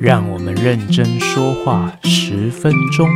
让我们认真说话十分钟。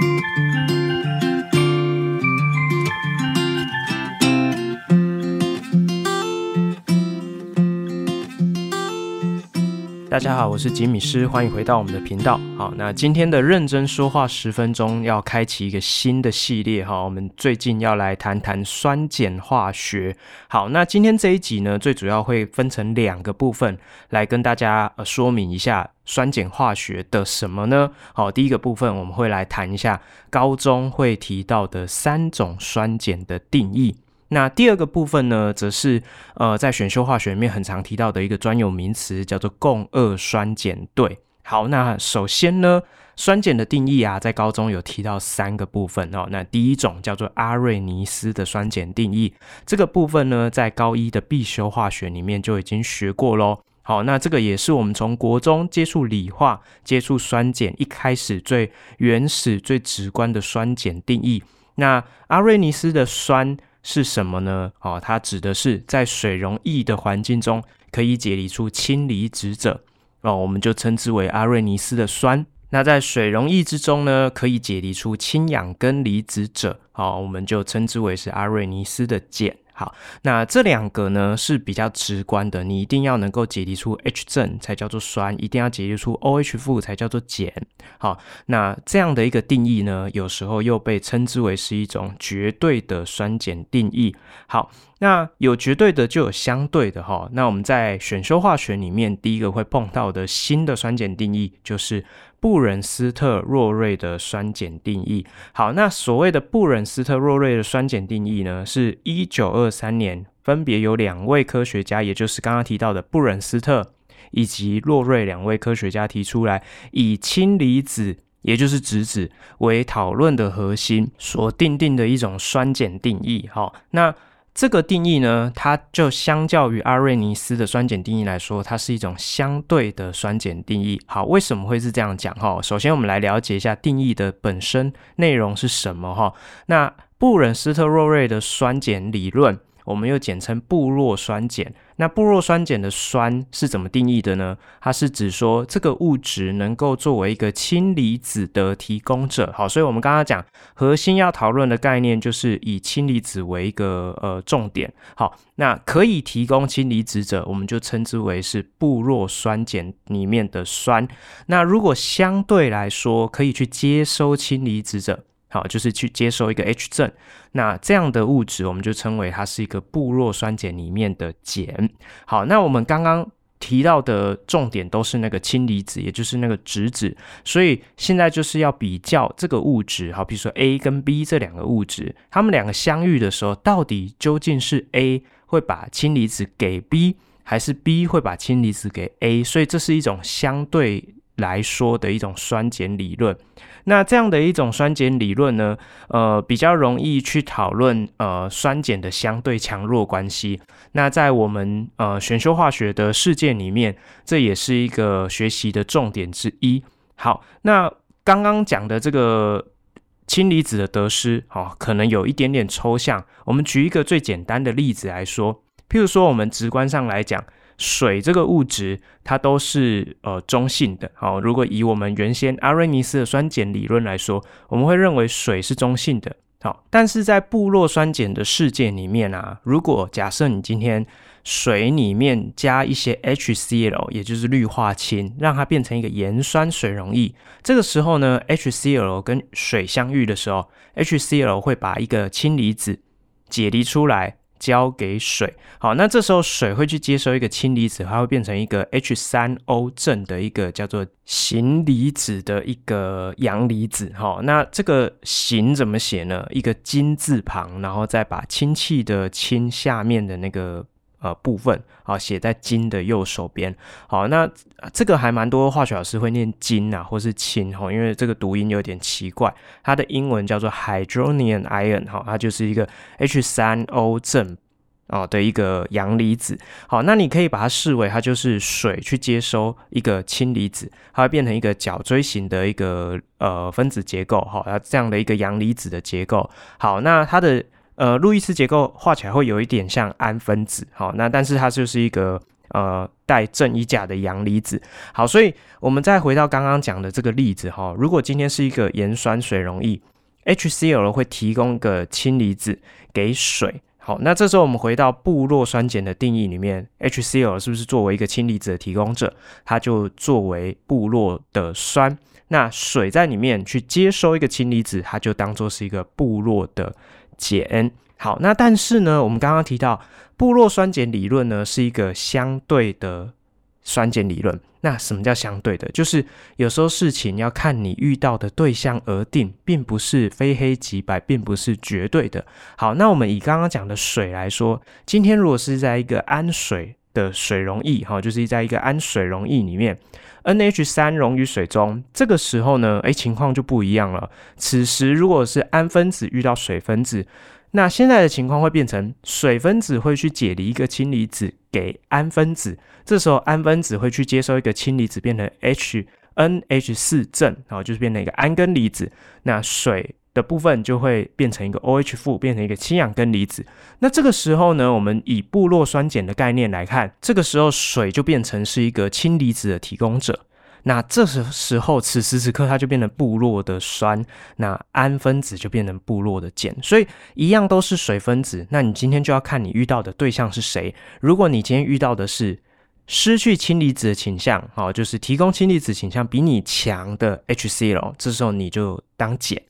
大家好，我是吉米师，欢迎回到我们的频道。好，那今天的认真说话十分钟要开启一个新的系列哈，我们最近要来谈谈酸碱化学。好，那今天这一集呢，最主要会分成两个部分来跟大家呃说明一下酸碱化学的什么呢？好，第一个部分我们会来谈一下高中会提到的三种酸碱的定义。那第二个部分呢，则是呃，在选修化学里面很常提到的一个专有名词，叫做共轭酸碱对。好，那首先呢，酸碱的定义啊，在高中有提到三个部分哦。那第一种叫做阿瑞尼斯的酸碱定义，这个部分呢，在高一的必修化学里面就已经学过喽。好，那这个也是我们从国中接触理化、接触酸碱一开始最原始、最直观的酸碱定义。那阿瑞尼斯的酸。是什么呢？哦，它指的是在水溶液的环境中可以解离出氢离子者，哦，我们就称之为阿瑞尼斯的酸。那在水溶液之中呢，可以解离出氢氧根离子者，哦，我们就称之为是阿瑞尼斯的碱。好，那这两个呢是比较直观的，你一定要能够解离出 H 正才叫做酸，一定要解离出 OH 负才叫做碱。好，那这样的一个定义呢，有时候又被称之为是一种绝对的酸碱定义。好，那有绝对的就有相对的哈。那我们在选修化学里面，第一个会碰到的新的酸碱定义就是。布伦斯特洛瑞的酸碱定义。好，那所谓的布伦斯特洛瑞的酸碱定义呢，是一九二三年分别有两位科学家，也就是刚刚提到的布伦斯特以及洛瑞两位科学家提出来，以氢离子，也就是质子为讨论的核心所定定的一种酸碱定义。好，那。这个定义呢，它就相较于阿瑞尼斯的酸碱定义来说，它是一种相对的酸碱定义。好，为什么会是这样讲？哈，首先我们来了解一下定义的本身内容是什么。哈，那布伦斯特洛瑞的酸碱理论。我们又简称布洛酸碱。那布洛酸碱的酸是怎么定义的呢？它是指说这个物质能够作为一个氢离子的提供者。好，所以我们刚刚讲核心要讨论的概念就是以氢离子为一个呃重点。好，那可以提供氢离子者，我们就称之为是布洛酸碱里面的酸。那如果相对来说可以去接收氢离子者。好，就是去接受一个 H 正，那这样的物质我们就称为它是一个布洛酸碱里面的碱。好，那我们刚刚提到的重点都是那个氢离子，也就是那个质子，所以现在就是要比较这个物质，好，比如说 A 跟 B 这两个物质，它们两个相遇的时候，到底究竟是 A 会把氢离子给 B，还是 B 会把氢离子给 A？所以这是一种相对来说的一种酸碱理论。那这样的一种酸碱理论呢，呃，比较容易去讨论呃酸碱的相对强弱关系。那在我们呃选修化学的世界里面，这也是一个学习的重点之一。好，那刚刚讲的这个氢离子的得失，哦，可能有一点点抽象。我们举一个最简单的例子来说，譬如说我们直观上来讲。水这个物质，它都是呃中性的。好，如果以我们原先阿瑞尼斯的酸碱理论来说，我们会认为水是中性的。好，但是在布洛酸碱的世界里面啊，如果假设你今天水里面加一些 HCl，也就是氯化氢，让它变成一个盐酸水溶液，这个时候呢，HCl 跟水相遇的时候，HCl 会把一个氢离子解离出来。交给水，好，那这时候水会去接收一个氢离子，它会变成一个 H 三 O 正的一个叫做行离子的一个阳离子，好，那这个行怎么写呢？一个金字旁，然后再把氢气的氢下面的那个。呃，部分啊写在金的右手边。好，那这个还蛮多化学老师会念金啊，或是氢哈，因为这个读音有点奇怪。它的英文叫做 hydronium ion 哈，它就是一个 H3O 正哦的一个阳离子。好，那你可以把它视为它就是水去接收一个氢离子，它会变成一个角锥形的一个呃分子结构。好，它这样的一个阳离子的结构。好，那它的。呃，路易斯结构画起来会有一点像氨分子，好，那但是它就是一个呃带正一价的阳离子。好，所以我们再回到刚刚讲的这个例子哈，如果今天是一个盐酸水溶液，HCl 会提供个氢离子给水。好，那这时候我们回到布洛酸碱的定义里面，HCl 是不是作为一个氢离子的提供者，它就作为布洛的酸。那水在里面去接收一个氢离子，它就当做是一个布洛的碱。好，那但是呢，我们刚刚提到布洛酸碱理论呢，是一个相对的酸碱理论。那什么叫相对的？就是有时候事情要看你遇到的对象而定，并不是非黑即白，并不是绝对的。好，那我们以刚刚讲的水来说，今天如果是在一个氨水的水溶液，哈，就是在一个氨水溶液里面，NH 三溶于水中，这个时候呢，诶，情况就不一样了。此时如果是氨分子遇到水分子，那现在的情况会变成水分子会去解离一个氢离子给氨分子，这时候氨分子会去接收一个氢离子，变成 HNH 四正，然后就是变成一个氨根离子。那水的部分就会变成一个 OH 负，变成一个氢氧根离子。那这个时候呢，我们以布洛酸碱的概念来看，这个时候水就变成是一个氢离子的提供者。那这时时候，此时此刻，它就变成布洛的酸，那氨分子就变成布洛的碱，所以一样都是水分子。那你今天就要看你遇到的对象是谁。如果你今天遇到的是失去氢离子的倾向，哦，就是提供氢离子倾向比你强的 HCl，这时候你就当碱。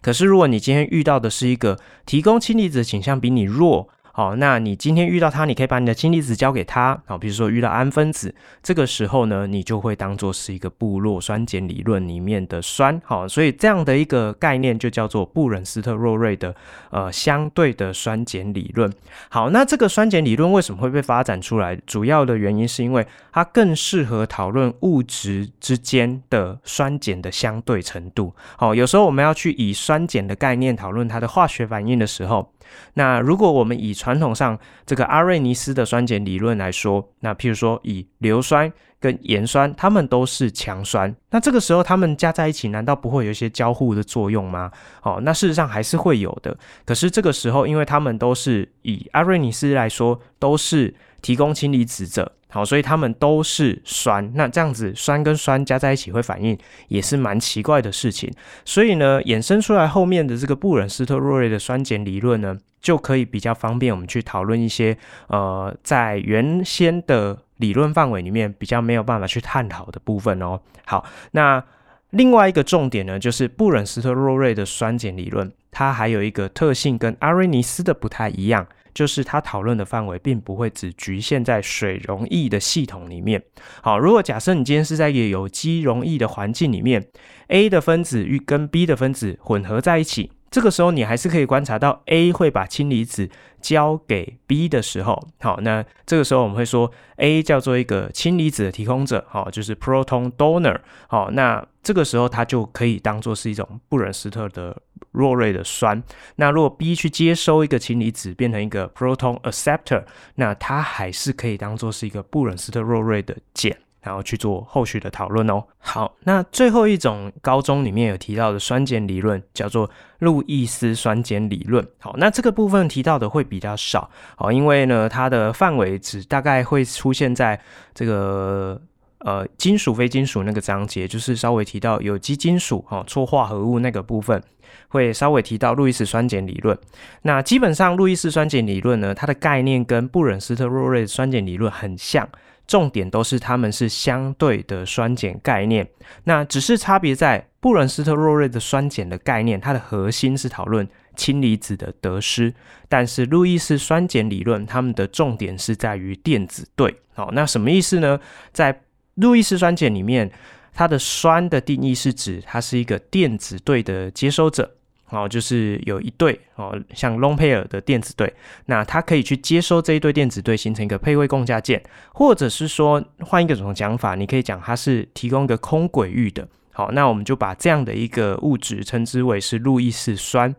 可是如果你今天遇到的是一个提供氢离子倾向比你弱，好，那你今天遇到它，你可以把你的氢离子交给它。好，比如说遇到氨分子，这个时候呢，你就会当做是一个布洛酸碱理论里面的酸。好，所以这样的一个概念就叫做布伦斯特洛瑞的呃相对的酸碱理论。好，那这个酸碱理论为什么会被发展出来？主要的原因是因为它更适合讨论物质之间的酸碱的相对程度。好，有时候我们要去以酸碱的概念讨论它的化学反应的时候。那如果我们以传统上这个阿瑞尼斯的酸碱理论来说，那譬如说以硫酸跟盐酸，它们都是强酸，那这个时候它们加在一起，难道不会有一些交互的作用吗？哦，那事实上还是会有的。可是这个时候，因为它们都是以阿瑞尼斯来说，都是提供氢离子者。好，所以它们都是酸，那这样子酸跟酸加在一起会反应，也是蛮奇怪的事情。所以呢，衍生出来后面的这个布伦斯特洛瑞的酸碱理论呢，就可以比较方便我们去讨论一些呃，在原先的理论范围里面比较没有办法去探讨的部分哦。好，那另外一个重点呢，就是布伦斯特洛瑞的酸碱理论，它还有一个特性跟阿瑞尼斯的不太一样。就是它讨论的范围，并不会只局限在水溶液的系统里面。好，如果假设你今天是在一个有机溶液的环境里面，A 的分子与跟 B 的分子混合在一起。这个时候，你还是可以观察到 A 会把氢离子交给 B 的时候，好，那这个时候我们会说 A 叫做一个氢离子的提供者，好，就是 proton donor，好，那这个时候它就可以当做是一种布伦斯特的弱瑞的酸。那如果 B 去接收一个氢离子，变成一个 proton acceptor，那它还是可以当做是一个布伦斯特洛瑞的碱。然后去做后续的讨论哦。好，那最后一种高中里面有提到的酸碱理论叫做路易斯酸碱理论。好，那这个部分提到的会比较少，好，因为呢它的范围只大概会出现在这个呃金属非金属那个章节，就是稍微提到有机金属哈错化合物那个部分，会稍微提到路易斯酸碱理论。那基本上路易斯酸碱理论呢，它的概念跟布伦斯特洛瑞酸碱理论很像。重点都是它们是相对的酸碱概念，那只是差别在布伦斯特洛瑞的酸碱的概念，它的核心是讨论氢离子的得失，但是路易斯酸碱理论，它们的重点是在于电子对。好，那什么意思呢？在路易斯酸碱里面，它的酸的定义是指它是一个电子对的接收者。哦，就是有一对哦，像 lone pair 的电子对，那它可以去接收这一对电子对，形成一个配位共价键，或者是说换一个种讲法，你可以讲它是提供一个空轨域的。好，那我们就把这样的一个物质称之为是路易斯酸。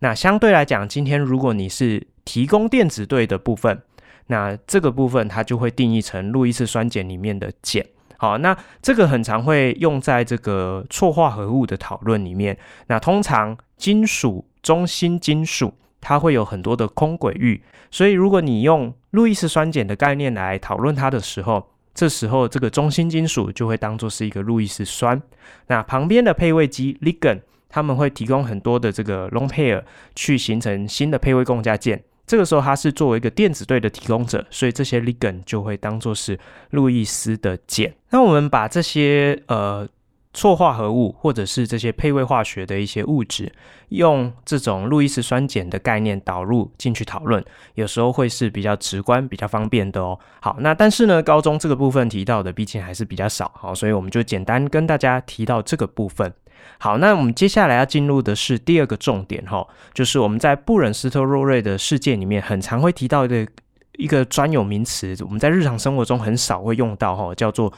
那相对来讲，今天如果你是提供电子对的部分，那这个部分它就会定义成路易斯酸碱里面的碱。好，那这个很常会用在这个错化合物的讨论里面。那通常金属中心金属它会有很多的空轨域，所以如果你用路易斯酸碱的概念来讨论它的时候，这时候这个中心金属就会当做是一个路易斯酸。那旁边的配位基 ligand，他们会提供很多的这个 lone pair 去形成新的配位共价键。这个时候它是作为一个电子对的提供者，所以这些 ligand 就会当做是路易斯的碱。那我们把这些呃。错化合物或者是这些配位化学的一些物质，用这种路易斯酸碱的概念导入进去讨论，有时候会是比较直观、比较方便的哦。好，那但是呢，高中这个部分提到的毕竟还是比较少，好，所以我们就简单跟大家提到这个部分。好，那我们接下来要进入的是第二个重点哈，就是我们在布伦斯特洛瑞的世界里面很常会提到的一个专有名词，我们在日常生活中很少会用到哈，叫做。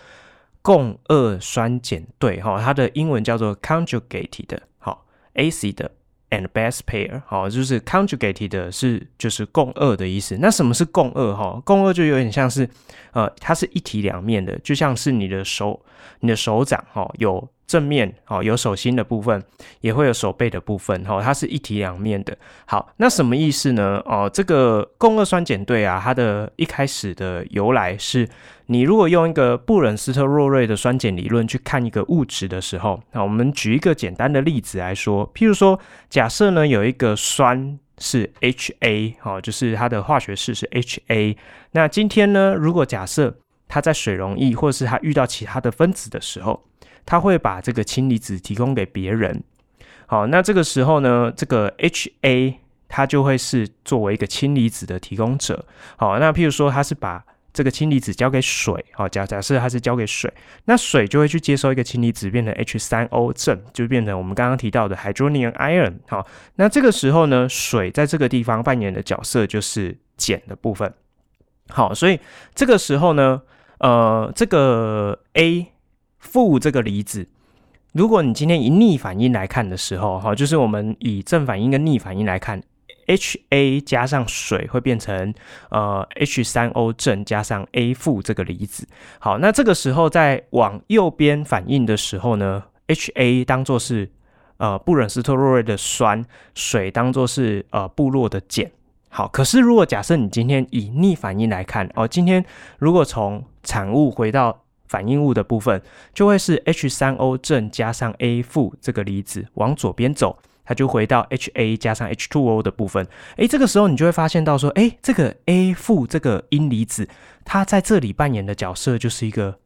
共二酸碱对，哈，它的英文叫做 conjugated，好，acid and base pair，好，就是 conjugated 的是就是共二的意思。那什么是共二？哈，共二就有点像是，呃，它是一体两面的，就像是你的手，你的手掌，哈，有。正面哦，有手心的部分，也会有手背的部分，哈，它是一体两面的。好，那什么意思呢？哦，这个共轭酸碱对啊，它的一开始的由来是，你如果用一个布伦斯特洛瑞的酸碱理论去看一个物质的时候，那我们举一个简单的例子来说，譬如说，假设呢有一个酸是 HA，哦，就是它的化学式是 HA。那今天呢，如果假设它在水溶液或是它遇到其他的分子的时候，它会把这个氢离子提供给别人，好，那这个时候呢，这个 HA 它就会是作为一个氢离子的提供者，好，那譬如说它是把这个氢离子交给水，好，假假设它是交给水，那水就会去接收一个氢离子，变成 H 三 O 正，就变成我们刚刚提到的 hydronium ion，好，那这个时候呢，水在这个地方扮演的角色就是碱的部分，好，所以这个时候呢，呃，这个 A。负这个离子，如果你今天以逆反应来看的时候，哈，就是我们以正反应跟逆反应来看，HA 加上水会变成呃 H3O 正加上 A 负这个离子。好，那这个时候在往右边反应的时候呢，HA 当做是呃布伦斯特洛瑞的酸，水当做是呃布洛的碱。好，可是如果假设你今天以逆反应来看，哦，今天如果从产物回到反应物的部分就会是 H 三 O 正加上 A 负这个离子往左边走，它就回到 HA 加上 H2O 的部分。诶，这个时候你就会发现到说，诶，这个 A 负这个阴离子，它在这里扮演的角色就是一个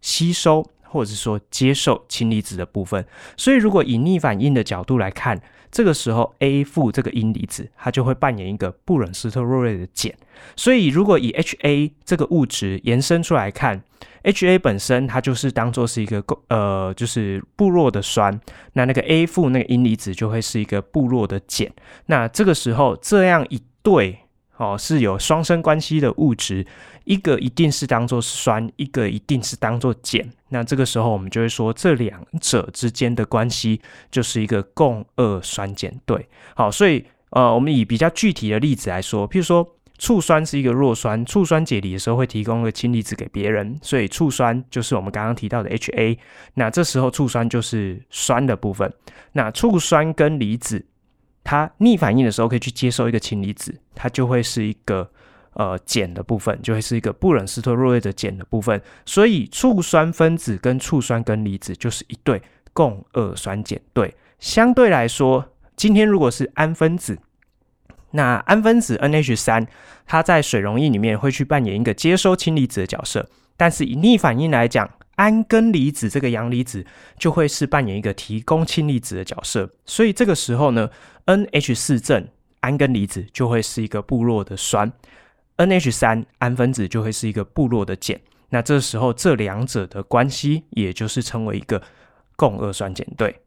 吸收或者是说接受氢离子的部分。所以如果以逆反应的角度来看，这个时候 A 负这个阴离子，它就会扮演一个布伦斯特洛瑞的碱。所以如果以 HA 这个物质延伸出来看，HA 本身它就是当做是一个呃，就是布洛的酸，那那个 A 负那个阴离子就会是一个布洛的碱。那这个时候这样一对哦，是有双生关系的物质，一个一定是当做酸，一个一定是当做碱。那这个时候我们就会说这两者之间的关系就是一个共二酸碱对。好，所以呃，我们以比较具体的例子来说，譬如说。醋酸是一个弱酸，醋酸解离的时候会提供一个氢离子给别人，所以醋酸就是我们刚刚提到的 HA。那这时候醋酸就是酸的部分。那醋酸根离子它逆反应的时候可以去接受一个氢离子，它就会是一个呃碱的部分，就会是一个布伦斯特洛瑞的碱的部分。所以醋酸分子跟醋酸根离子就是一对共二酸碱对。相对来说，今天如果是氨分子。那氨分子 NH3，它在水溶液里面会去扮演一个接收氢离子的角色，但是以逆反应来讲，氨根离子这个阳离子就会是扮演一个提供氢离子的角色。所以这个时候呢，NH4 正氨根离子就会是一个部落的酸，NH3 氨分子就会是一个部落的碱。那这时候这两者的关系，也就是称为一个共二酸碱对。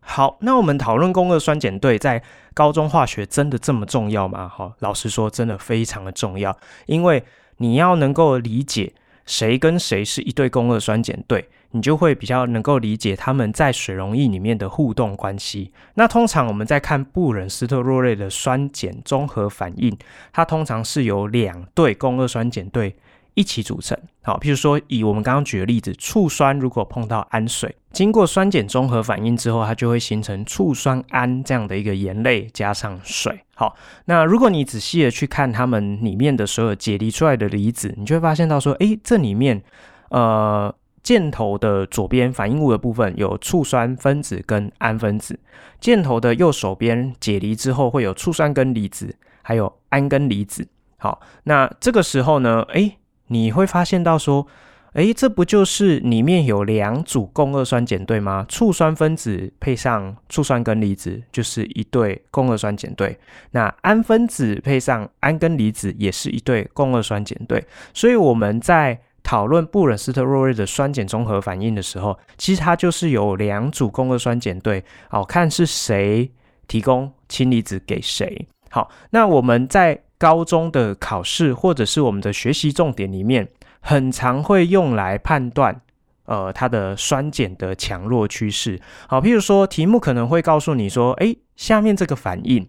好，那我们讨论共二酸碱对在高中化学真的这么重要吗？哈，老实说，真的非常的重要，因为你要能够理解谁跟谁是一对共二酸碱对，你就会比较能够理解他们在水溶液里面的互动关系。那通常我们在看布伦斯特洛瑞的酸碱综合反应，它通常是由两对共二酸碱对一起组成。好，譬如说以我们刚刚举的例子，醋酸如果碰到氨水，经过酸碱中和反应之后，它就会形成醋酸铵这样的一个盐类加上水。好，那如果你仔细的去看它们里面的所有解离出来的离子，你就会发现到说，诶，这里面呃箭头的左边反应物的部分有醋酸分子跟氨分子，箭头的右手边解离之后会有醋酸根离子，还有氨根离子。好，那这个时候呢，诶。你会发现到说，诶，这不就是里面有两组共二酸碱对吗？醋酸分子配上醋酸根离子，就是一对共二酸碱对。那氨分子配上氨根离子，也是一对共二酸碱对。所以我们在讨论布伦斯特洛瑞的酸碱中和反应的时候，其实它就是有两组共二酸碱对，好，看是谁提供氢离子给谁。好，那我们在高中的考试或者是我们的学习重点里面，很常会用来判断，呃，它的酸碱的强弱趋势。好，譬如说题目可能会告诉你说，诶，下面这个反应，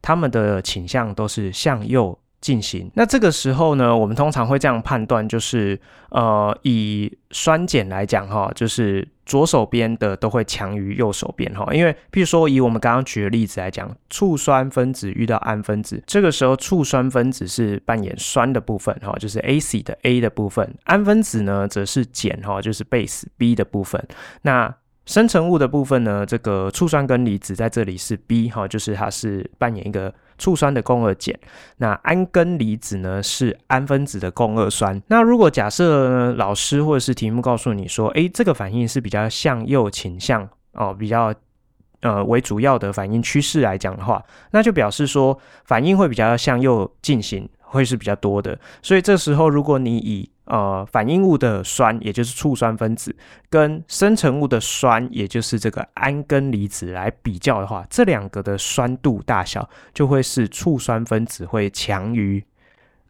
它们的倾向都是向右进行。那这个时候呢，我们通常会这样判断，就是呃，以酸碱来讲，哈，就是。左手边的都会强于右手边哈，因为譬如说以我们刚刚举的例子来讲，醋酸分子遇到氨分子，这个时候醋酸分子是扮演酸的部分哈，就是 A C 的 A 的部分，氨分子呢则是碱哈，就是 base B 的部分。那生成物的部分呢，这个醋酸根离子在这里是 B 哈，就是它是扮演一个。醋酸的共二碱，那氨根离子呢是氨分子的共二酸。那如果假设，老师或者是题目告诉你说，诶，这个反应是比较向右倾向哦，比较呃为主要的反应趋势来讲的话，那就表示说反应会比较向右进行，会是比较多的。所以这时候如果你以呃，反应物的酸，也就是醋酸分子，跟生成物的酸，也就是这个铵根离子来比较的话，这两个的酸度大小就会是醋酸分子会强于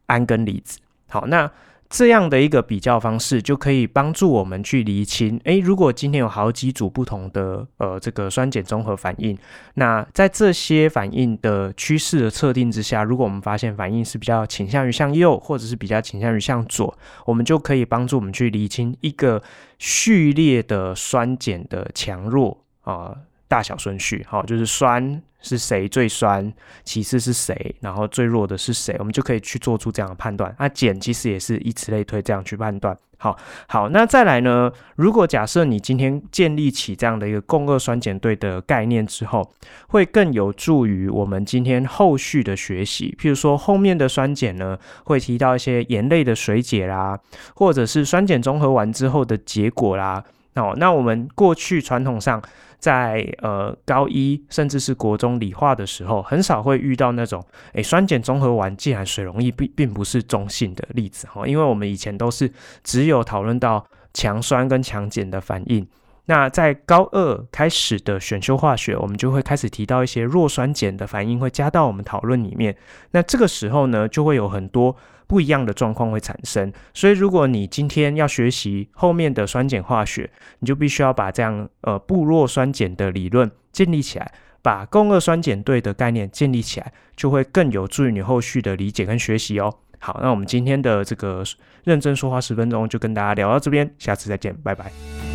铵根离子。好，那。这样的一个比较方式，就可以帮助我们去厘清，诶，如果今天有好几组不同的呃这个酸碱中和反应，那在这些反应的趋势的测定之下，如果我们发现反应是比较倾向于向右，或者是比较倾向于向左，我们就可以帮助我们去厘清一个序列的酸碱的强弱啊。大小顺序，好，就是酸是谁最酸，其次是谁，然后最弱的是谁，我们就可以去做出这样的判断。那碱其实也是以此类推，这样去判断。好，好，那再来呢？如果假设你今天建立起这样的一个共二酸碱对的概念之后，会更有助于我们今天后续的学习。譬如说，后面的酸碱呢，会提到一些盐类的水解啦，或者是酸碱中和完之后的结果啦。哦，那我们过去传统上。在呃高一甚至是国中理化的时候，很少会遇到那种诶酸碱中和完竟然水溶液并并不是中性的例子哈，因为我们以前都是只有讨论到强酸跟强碱的反应。那在高二开始的选修化学，我们就会开始提到一些弱酸碱的反应会加到我们讨论里面。那这个时候呢，就会有很多。不一样的状况会产生，所以如果你今天要学习后面的酸碱化学，你就必须要把这样呃不弱酸碱的理论建立起来，把共轭酸碱对的概念建立起来，就会更有助于你后续的理解跟学习哦。好，那我们今天的这个认真说话十分钟就跟大家聊到这边，下次再见，拜拜。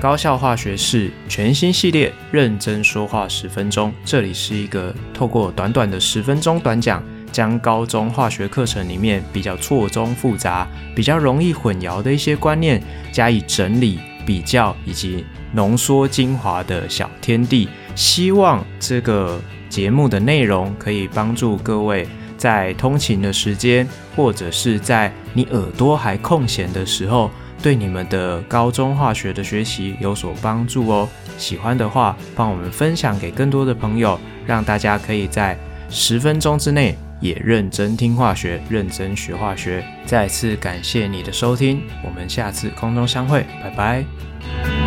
高效化学式全新系列，认真说话十分钟。这里是一个透过短短的十分钟短讲，将高中化学课程里面比较错综复杂、比较容易混淆的一些观念加以整理、比较以及浓缩精华的小天地。希望这个节目的内容可以帮助各位在通勤的时间，或者是在你耳朵还空闲的时候。对你们的高中化学的学习有所帮助哦。喜欢的话，帮我们分享给更多的朋友，让大家可以在十分钟之内也认真听化学，认真学化学。再次感谢你的收听，我们下次空中相会，拜拜。